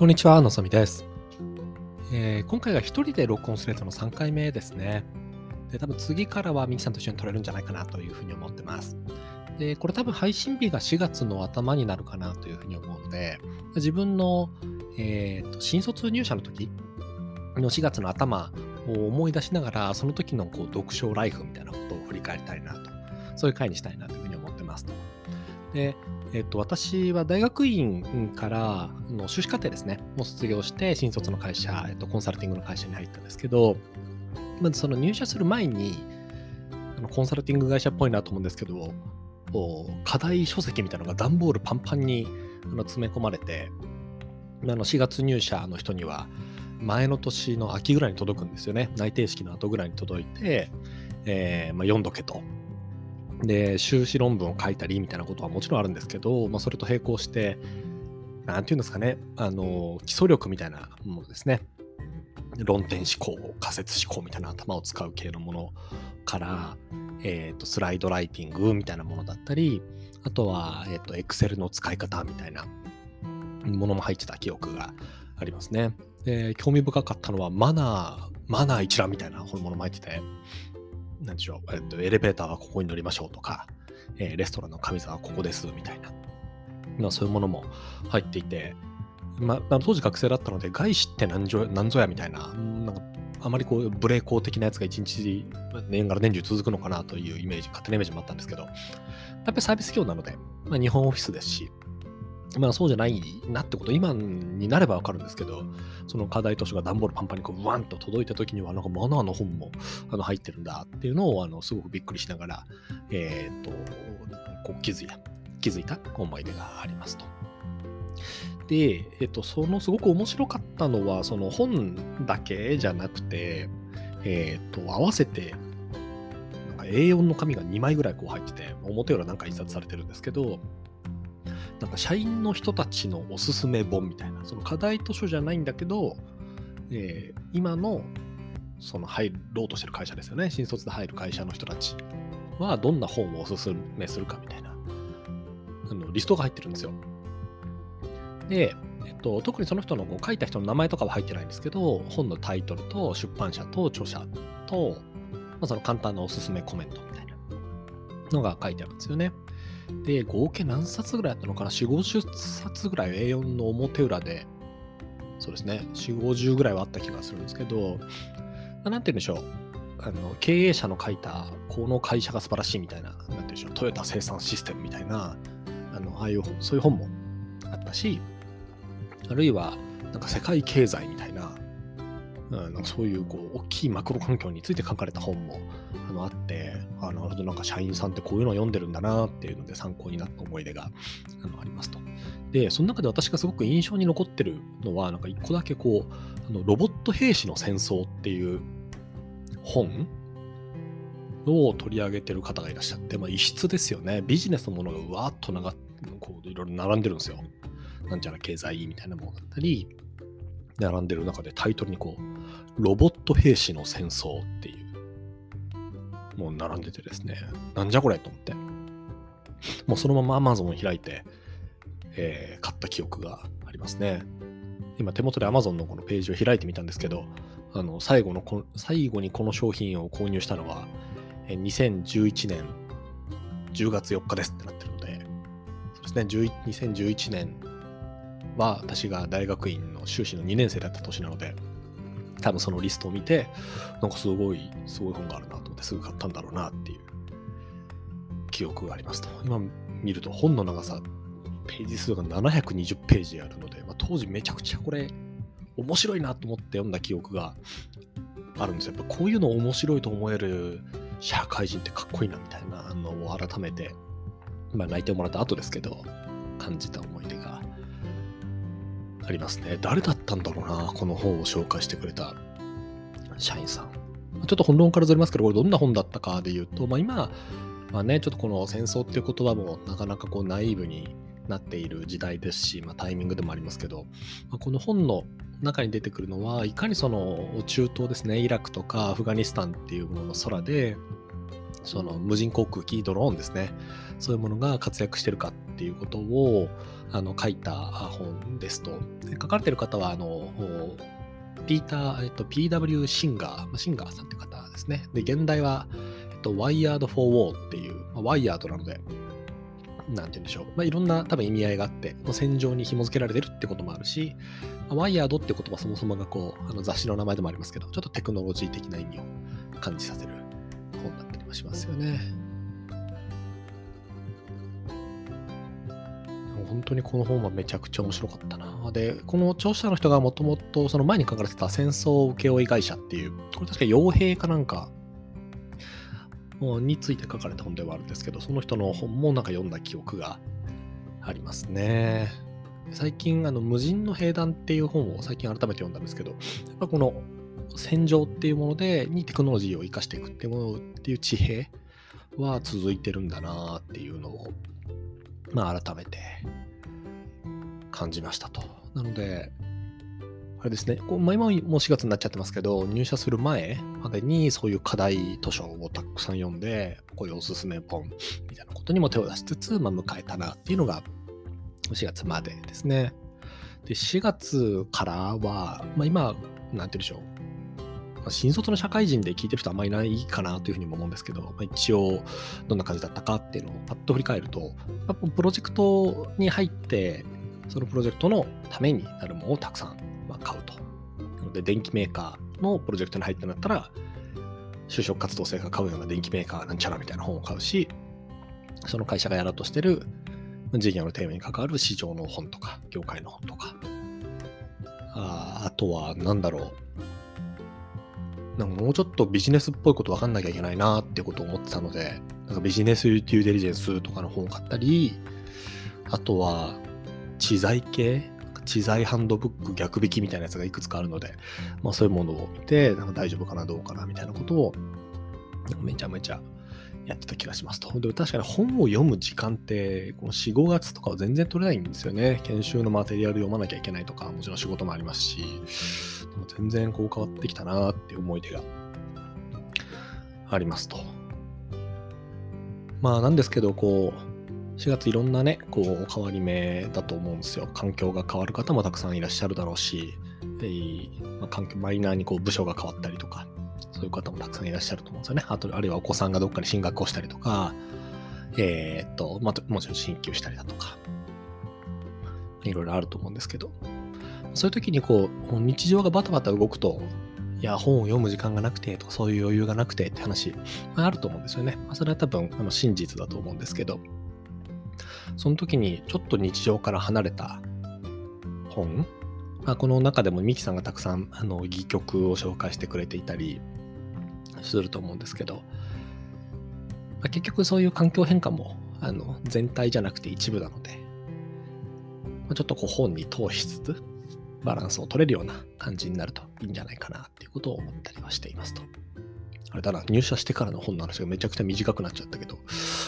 こんにちは、のぞみです。えー、今回が一人で録音するやつの3回目ですね。で、多分次からはミキさんと一緒に撮れるんじゃないかなというふうに思ってます。で、これ多分配信日が4月の頭になるかなというふうに思うので、自分の、えーと、新卒入社の時の4月の頭を思い出しながら、その時のこう読書ライフみたいなことを振り返りたいなと、そういう回にしたいなというふうに思ってますと。で、えっと、私は大学院からの修士課程ですね、もう卒業して、新卒の会社、えっと、コンサルティングの会社に入ったんですけど、まずその入社する前に、コンサルティング会社っぽいなと思うんですけど、課題書籍みたいなのが段ボールパンパンに詰め込まれて、あの4月入社の人には、前の年の秋ぐらいに届くんですよね。内定式の後ぐらいに届いて、えーまあ、読んどけと。で、修士論文を書いたりみたいなことはもちろんあるんですけど、まあ、それと並行して、なんていうんですかね、あの、基礎力みたいなものですね。論点思考、仮説思考みたいな頭を使う系のものから、えっ、ー、と、スライドライティングみたいなものだったり、あとは、えっ、ー、と、Excel の使い方みたいなものも入ってた記憶がありますね。で、興味深かったのは、マナー、マナー一覧みたいな本物も入ってて、なんでしょう、えっと、エレベーターはここに乗りましょうとか、えー、レストランの神様はここですみたいな、まあ、そういうものも入っていて、まあ、当時学生だったので、外資って何ぞ何ぞやみたいな、なんかあまりこう、ブレーコー的なやつが一日年がら年中続くのかなというイメージ、勝手なイメージもあったんですけど、やっぱりサービス業なので、まあ、日本オフィスですし、まあそうじゃないなってこと、今になればわかるんですけど、その課題図書が段ボールパンパンにこうワンと届いた時には、なんかマナーの本もあの入ってるんだっていうのをあのすごくびっくりしながら、えっ、と、こう気づいた、気づいた思い出がありますと。で、えっ、と、そのすごく面白かったのは、その本だけじゃなくて、えっ、と、合わせて、なんか A4 の紙が2枚ぐらいこう入ってて、表裏なんか印刷されてるんですけど、なんか社員の人たちのおすすめ本みたいな、その課題図書じゃないんだけど、えー、今のその入ろうとしてる会社ですよね、新卒で入る会社の人たちはどんな本をおすすめするかみたいなあのリストが入ってるんですよ。で、えっと、特にその人のこう書いた人の名前とかは入ってないんですけど、本のタイトルと出版社と著者と、まあ、その簡単なおすすめコメントみたいなのが書いてあるんですよね。で、合計何冊ぐらいあったのかな ?4、50冊ぐらい A4 の表裏で、そうですね、4、50ぐらいはあった気がするんですけど、なんて言うんでしょう。あの経営者の書いた、この会社が素晴らしいみたいな、なんて言うんでしょう、トヨタ生産システムみたいな、あのああいう、そういう本もあったし、あるいは、なんか世界経済みたいな、うん、なんかそういうこう大きいマクロ環境について書かれた本も、あなるほど、なんか社員さんってこういうのを読んでるんだなっていうので参考になった思い出があのありますと。で、その中で私がすごく印象に残ってるのは、なんか一個だけこう、あのロボット兵士の戦争っていう本を取り上げてる方がいらっしゃって、まあ、異質ですよね。ビジネスのものがうわーっと長こういろいろ並んでるんですよ。なんちゃら経済みたいなものだったり、並んでる中でタイトルにこう、ロボット兵士の戦争っていう、もう並んでてですね、なんじゃこれと思って、もうそのまま Amazon を開いて、えー、買った記憶がありますね。今手元で Amazon のこのページを開いてみたんですけど、あの最後のこ最後にこの商品を購入したのは、え2011年10月4日ですってなってるので、そうですね、2011年は私が大学院の修士の2年生だった年なので、多分そのリストを見て、なんかすごい、すごい本があるなと思ってすぐ買ったんだろうなっていう記憶がありますと。今見ると本の長さ、ページ数が720ページあるので、まあ、当時めちゃくちゃこれ面白いなと思って読んだ記憶があるんですよ。やっぱこういうの面白いと思える社会人ってかっこいいなみたいなのを改めて、まあ泣いてもらった後ですけど、感じた思い出がありますね。誰だったんだろうな、この本を紹介してくれた社員さん。ちょっと本論からずれますけど、これどんな本だったかで言うと、まあ、今はね、ちょっとこの戦争っていう言葉もなかなかこうナイーブになっている時代ですし、まあ、タイミングでもありますけど、まあ、この本の中に出てくるのは、いかにその中東ですね、イラクとかアフガニスタンっていうものの空で、その無人航空機、ドローンですね。そういうものが活躍してるかっていうことをあの書いた本ですと。書かれてる方は、あの、ピーター、えっと、PW シンガー、シンガーさんって方ですね。で、現代は、えっと、Wired for War っていう、まあ、ワイヤードなので、なんて言うんでしょう。まあ、いろんな多分意味合いがあって、戦場に紐付けられてるってこともあるし、まあ、ワイヤードって言葉そもそもがこう、あの雑誌の名前でもありますけど、ちょっとテクノロジー的な意味を感じさせる本だったもしますよね。本当にこの本はめちゃくちゃ面白かったな。で、この著者の人がもともとその前に書かれてた戦争請負会社っていう、これ確か傭兵かなんかについて書かれた本ではあるんですけど、その人の本もなんか読んだ記憶がありますね。最近、あの、無人の兵団っていう本を最近改めて読んだんですけど、やっぱこの戦場っていうもので、にテクノロジーを生かしていくっていうものっていう地平は続いてるんだなっていうのを、まあ改めて感じましたと。なので、あれですね、こうまあ、今もう4月になっちゃってますけど、入社する前までにそういう課題図書をたくさん読んで、こういうおすすめ本みたいなことにも手を出しつつ、まあ、迎えたなっていうのが4月までですね。で、4月からは、まあ、今、なんて言うんでしょう。新卒の社会人で聞いてる人あんまりいないかなというふうにも思うんですけど、まあ、一応どんな感じだったかっていうのをパッと振り返ると、やっぱプロジェクトに入って、そのプロジェクトのためになるものをたくさん買うと。なので、電気メーカーのプロジェクトに入ってなったら、就職活動生が買うような電気メーカーなんちゃらみたいな本を買うし、その会社がやろうとしてる事業のテーマに関わる市場の本とか、業界の本とか、ああとは、なんだろう。なんかもうちょっとビジネスっぽいこと分かんなきゃいけないなってことを思ってたので、なんかビジネスデューデリジェンスとかの本を買ったり、あとは、知財系？知財ハンドブック逆引きみたいなやつがいくつかあるので、まあそういうものを見て、なんか大丈夫かな、どうかな、みたいなことを、めちゃめちゃやってた気がしますと。で確かに本を読む時間って、この4、5月とかは全然取れないんですよね。研修のマテリアル読まなきゃいけないとか、もちろん仕事もありますし、でも全然こう変わってきたなっていう思い出がありますと。まあなんですけど、こう、4月いろんなね、こう、変わり目だと思うんですよ。環境が変わる方もたくさんいらっしゃるだろうし、でまあ、マイナーにこう部署が変わったりとか、そういう方もたくさんいらっしゃると思うんですよね。あと、あるいはお子さんがどっかに進学をしたりとか、えー、っと、まあ、もちろん進級したりだとか、いろいろあると思うんですけど、そういう時にこう、日常がバタバタ動くと、いや、本を読む時間がなくてとか、そういう余裕がなくてって話、まあ、あると思うんですよね。まあ、それは多分、あの真実だと思うんですけど、その時にちょっと日常から離れた本、まあ、この中でもミキさんがたくさんあの戯曲を紹介してくれていたりすると思うんですけど、まあ、結局そういう環境変化もあの全体じゃなくて一部なので、まあ、ちょっとこう本に通しつつバランスを取れるような感じになるといいんじゃないかなっていうことを思ったりはしていますと。あれだな、入社してからの本の話がめちゃくちゃ短くなっちゃったけど、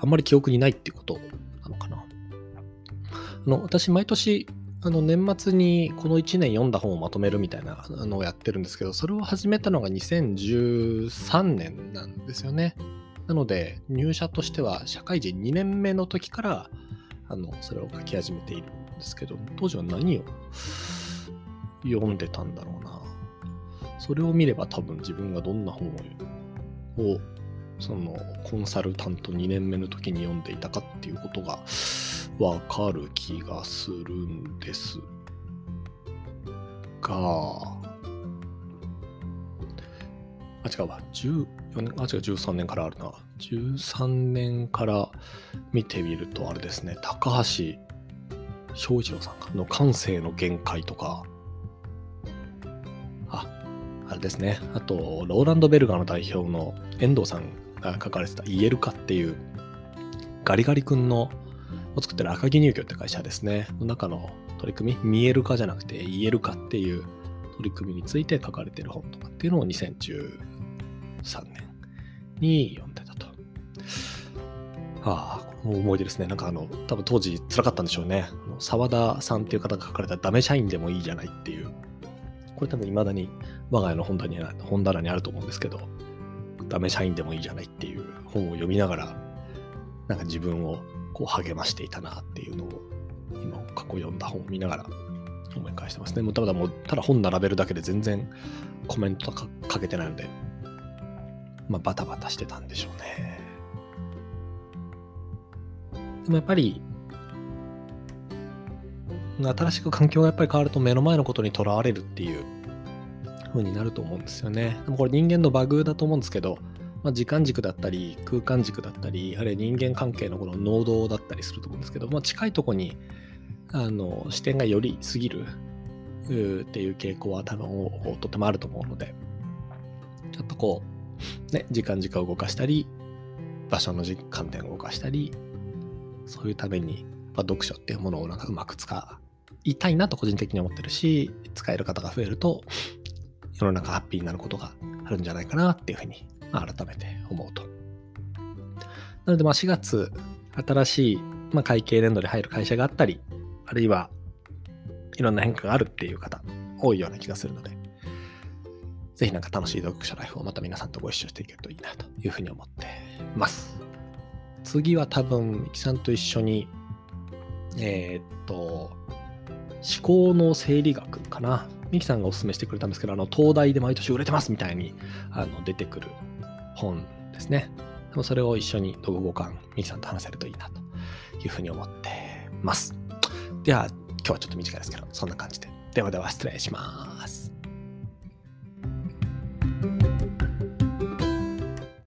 あんまり記憶にないっていうことなのかな。あの私、毎年、あの年末にこの1年読んだ本をまとめるみたいなのをやってるんですけど、それを始めたのが2013年なんですよね。なので、入社としては社会人2年目の時からあのそれを書き始めているんですけど、当時は何を読んでたんだろうな。それを見れば多分自分がどんな本をそのコンサルタント2年目の時に読んでいたかっていうことがわかる気がするんです。が、あ、違うわ、14年、あ、違う、13年からあるな。13年から見てみると、あれですね、高橋翔一郎さんの感性の限界とか、あ、あれですね、あと、ローランド・ベルガーの代表の遠藤さんが書かれてた言えるかっていう、ガリガリ君のを作ってる赤木乳業って会社ですね、の中の取り組み、見えるかじゃなくて言えるかっていう取り組みについて書かれてる本とかっていうのを2013年に読んでたと。ああ、この思い出ですね。なんかあの、多分当時辛かったんでしょうね。沢田さんっていう方が書かれたダメ社員でもいいじゃないっていう。これ多分未だに我が家の本棚に本棚にあると思うんですけど、ダメ社員でもいいじゃないっていう本を読みながら、なんか自分をこう励ましていたなっていうのを、今過去読んだ本を見ながら思い返してますね。もうただもう、ただ本並べるだけで全然コメントかかけてないので、まあバタバタしてたんでしょうね。でもやっぱり、新しく環境がやっぱり変わると目の前のことにとらわれるっていう風になると思うんですよね。でもこれ人間のバグだと思うんですけど、まあ、時間軸だったり空間軸だったりあるいは人間関係のこの能動だったりすると思うんですけど、まあ、近いとこにあの視点がより過ぎるっていう傾向は多分とてもあると思うのでちょっとこうね時間軸を動かしたり場所の観点を動かしたりそういうために、まあ、読書っていうものをなんかうまく使いたいなと個人的に思ってるし使える方が増えると世の中ハッピーになることがあるんじゃないかなっていうふうに改めて思うと。なので、まあ、4月、新しい、まあ、会計年度で入る会社があったり、あるいはいろんな変化があるっていう方、多いような気がするので、ぜひなんか楽しい読書ライフをまた皆さんとご一緒していけるといいなというふうに思ってます。次は多分、ミキさんと一緒に、えー、っと、思考の整理学かな。ミキさんがお勧めしてくれたんですけど、あの、東大で毎年売れてますみたいにあの出てくる本ですね。でもそれを一緒に読後感、ミキさんと話せるといいなというふうに思ってます。では、今日はちょっと短いですけど、そんな感じで。ではでは失礼します。